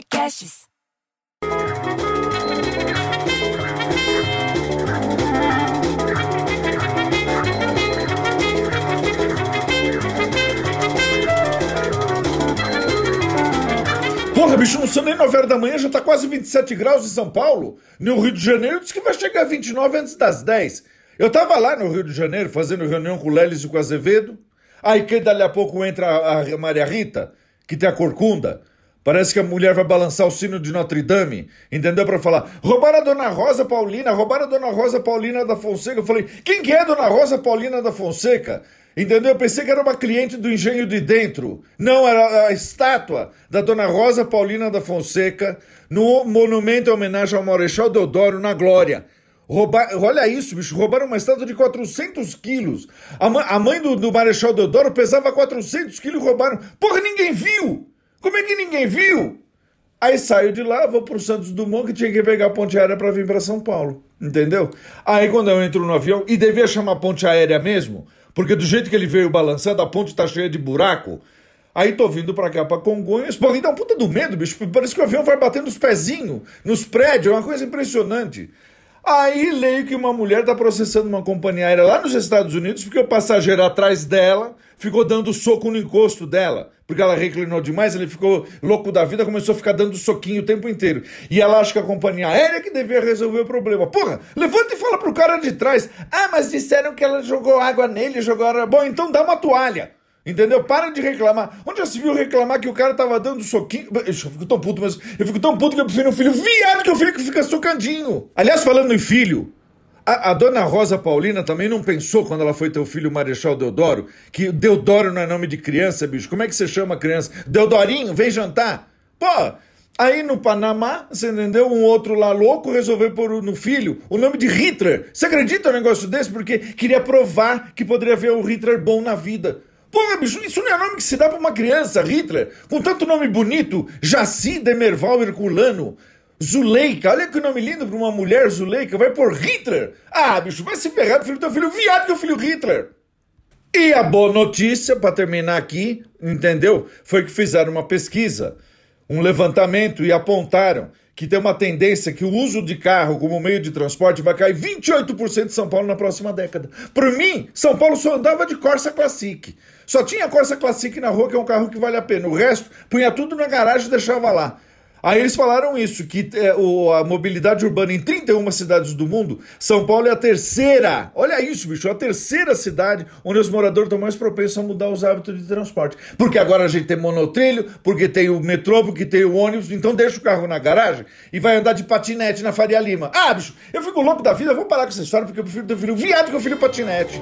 podcasts. Porra, bicho, não são nem 9 horas da manhã, já tá quase 27 graus em São Paulo. No Rio de Janeiro diz que vai chegar a 29 antes das 10. Eu tava lá no Rio de Janeiro fazendo reunião com o Lelis e com o Azevedo. Aí que dali a pouco entra a Maria Rita, que tem a corcunda. Parece que a mulher vai balançar o sino de Notre Dame, entendeu? Para falar, roubaram a Dona Rosa Paulina, roubaram a Dona Rosa Paulina da Fonseca. Eu falei, quem que é a Dona Rosa Paulina da Fonseca? Entendeu? Eu pensei que era uma cliente do Engenho de Dentro. Não, era a estátua da Dona Rosa Paulina da Fonseca no monumento em homenagem ao Marechal Deodoro na Glória. Roubar, olha isso, bicho, roubaram uma estátua de 400 quilos. A, a mãe do, do Marechal Deodoro pesava 400 quilos e roubaram. Porra, ninguém viu! Como é que ninguém viu? Aí saio de lá, vou pro Santos Dumont, que tinha que pegar a ponte aérea para vir para São Paulo. Entendeu? Aí quando eu entro no avião, e devia chamar ponte aérea mesmo, porque do jeito que ele veio balançando, a ponte tá cheia de buraco. Aí tô vindo pra cá, pra Congonhas. Pô, dá um puta do medo, bicho. Parece que o avião vai batendo os pezinhos nos prédios. É uma coisa impressionante. Aí leio que uma mulher está processando uma companhia aérea lá nos Estados Unidos porque o passageiro atrás dela ficou dando soco no encosto dela. Porque ela reclinou demais, ele ficou louco da vida, começou a ficar dando soquinho o tempo inteiro. E ela acha que a companhia aérea que devia resolver o problema. Porra, levanta e fala pro cara de trás. Ah, mas disseram que ela jogou água nele, jogou água. Bom, então dá uma toalha. Entendeu? Para de reclamar. Onde já se viu reclamar que o cara tava dando soquinho? Eu fico tão puto, mas eu fico tão puto que eu prefiro um filho viado que o filho que fica socandinho. Aliás, falando em filho, a, a, dona Rosa Paulina também não pensou quando ela foi ter o filho Marechal Deodoro, que Deodoro não é nome de criança, bicho. Como é que você chama criança? Deodorinho, vem jantar. Pô, aí no Panamá, você entendeu? Um outro lá louco resolveu pôr no filho o nome de Hitler. Você acredita num negócio desse? Porque queria provar que poderia haver um Hitler bom na vida. Porra, bicho, isso não é nome que se dá pra uma criança, Hitler. Com tanto nome bonito, Jaci Demerval Herculano. Zuleika, olha que nome lindo pra uma mulher, Zuleika. Vai por Hitler. Ah, bicho, vai se ferrar, filho do teu filho, viado o filho Hitler. E a boa notícia, para terminar aqui, entendeu? Foi que fizeram uma pesquisa, um levantamento e apontaram que tem uma tendência que o uso de carro como meio de transporte vai cair 28% de São Paulo na próxima década. Por mim, São Paulo só andava de Corsa Classic. Só tinha Corsa Classic na rua, que é um carro que vale a pena. O resto, punha tudo na garagem e deixava lá. Aí eles falaram isso, que é, o, a mobilidade urbana em 31 cidades do mundo, São Paulo é a terceira, olha isso, bicho, a terceira cidade onde os moradores estão mais propensos a mudar os hábitos de transporte. Porque agora a gente tem monotrilho, porque tem o metrô, porque tem o ônibus, então deixa o carro na garagem e vai andar de patinete na Faria Lima. Ah, bicho, eu fico louco da vida, vou parar com essa história porque eu prefiro ter filho viado que eu filho patinete.